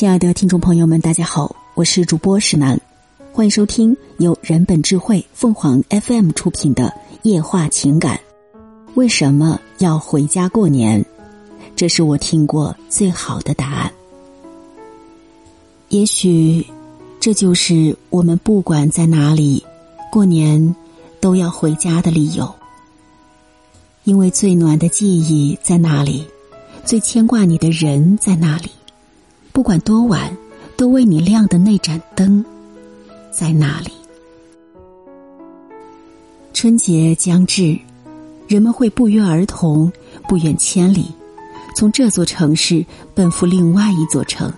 亲爱的听众朋友们，大家好，我是主播石楠，欢迎收听由人本智慧凤凰 FM 出品的《夜话情感》。为什么要回家过年？这是我听过最好的答案。也许，这就是我们不管在哪里过年都要回家的理由。因为最暖的记忆在那里，最牵挂你的人在那里。不管多晚，都为你亮的那盏灯，在那里。春节将至，人们会不约而同、不远千里，从这座城市奔赴另外一座城，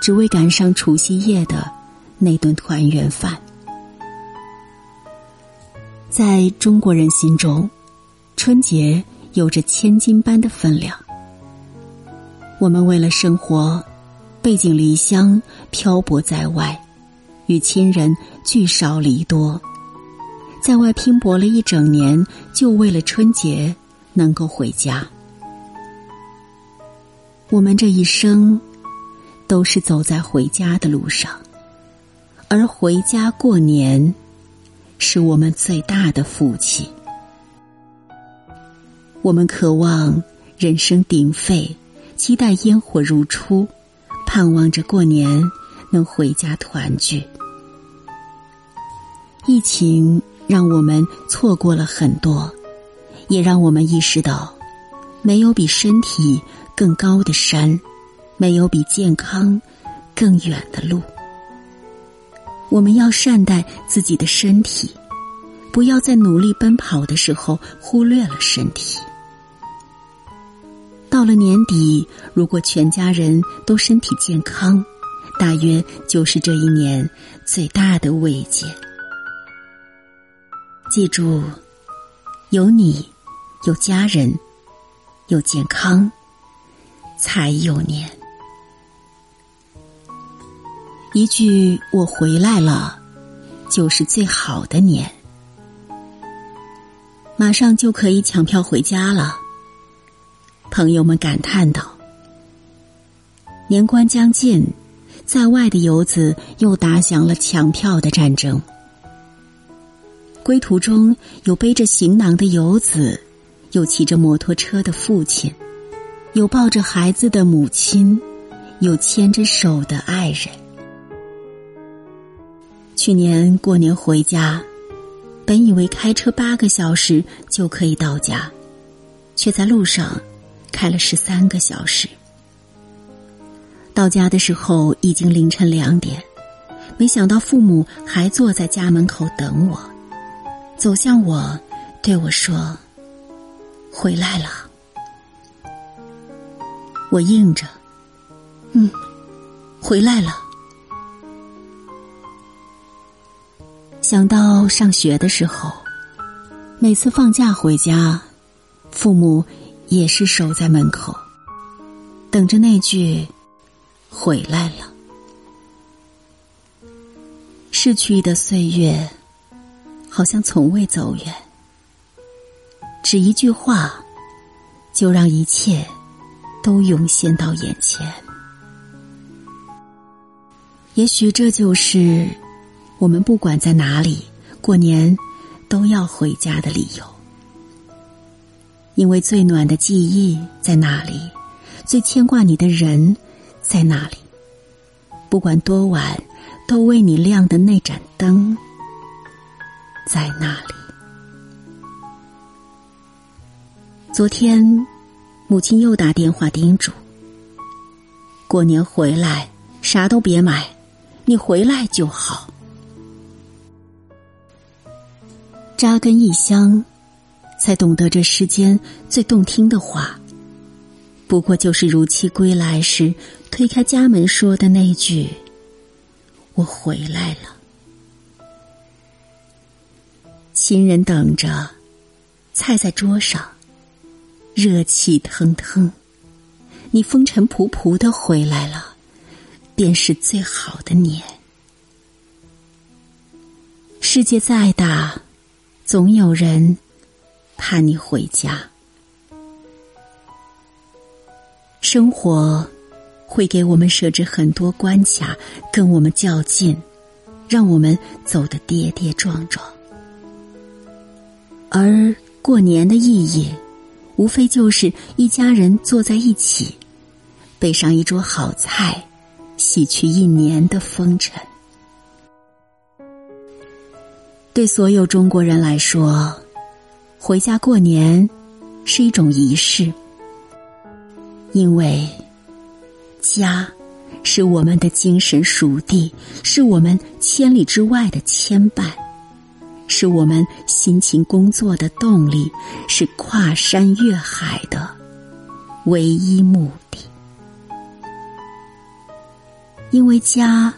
只为赶上除夕夜的那顿团圆饭。在中国人心中，春节有着千金般的分量。我们为了生活。背井离乡，漂泊在外，与亲人聚少离多，在外拼搏了一整年，就为了春节能够回家。我们这一生都是走在回家的路上，而回家过年是我们最大的福气。我们渴望人声鼎沸，期待烟火如初。盼望着过年能回家团聚。疫情让我们错过了很多，也让我们意识到，没有比身体更高的山，没有比健康更远的路。我们要善待自己的身体，不要在努力奔跑的时候忽略了身体。到了年底，如果全家人都身体健康，大约就是这一年最大的慰藉。记住，有你，有家人，有健康，才有年。一句“我回来了”，就是最好的年。马上就可以抢票回家了。朋友们感叹道：“年关将近，在外的游子又打响了抢票的战争。归途中有背着行囊的游子，有骑着摩托车的父亲，有抱着孩子的母亲，有牵着手的爱人。去年过年回家，本以为开车八个小时就可以到家，却在路上。”开了十三个小时，到家的时候已经凌晨两点，没想到父母还坐在家门口等我，走向我，对我说：“回来了。”我应着：“嗯，回来了。”想到上学的时候，每次放假回家，父母。也是守在门口，等着那句“回来了”。逝去的岁月，好像从未走远。只一句话，就让一切都涌现到眼前。也许这就是我们不管在哪里过年都要回家的理由。因为最暖的记忆在那里，最牵挂你的人在那里。不管多晚，都为你亮的那盏灯在那里。昨天，母亲又打电话叮嘱：过年回来啥都别买，你回来就好。扎根异乡。才懂得这世间最动听的话，不过就是如期归来时推开家门说的那句：“我回来了。”亲人等着，菜在桌上，热气腾腾，你风尘仆仆的回来了，便是最好的年。世界再大，总有人。盼你回家，生活会给我们设置很多关卡，跟我们较劲，让我们走得跌跌撞撞。而过年的意义，无非就是一家人坐在一起，备上一桌好菜，洗去一年的风尘。对所有中国人来说，回家过年是一种仪式，因为家是我们的精神属地，是我们千里之外的牵绊。是我们辛勤工作的动力，是跨山越海的唯一目的。因为家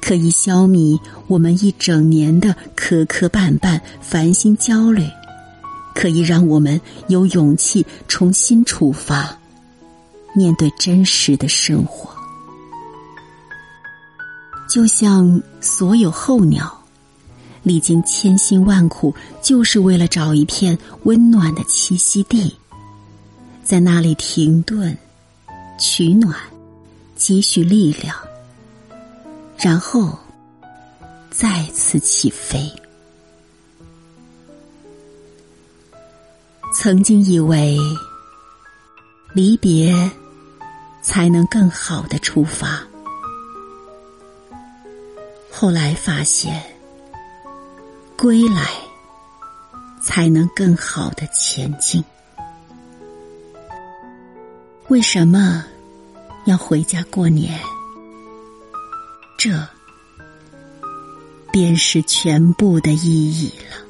可以消弭我们一整年的磕磕绊绊、烦心焦虑，可以让我们有勇气重新出发，面对真实的生活。就像所有候鸟。历经千辛万苦，就是为了找一片温暖的栖息地，在那里停顿、取暖、积蓄力量，然后再次起飞。曾经以为离别才能更好的出发，后来发现。归来，才能更好的前进。为什么要回家过年？这便是全部的意义了。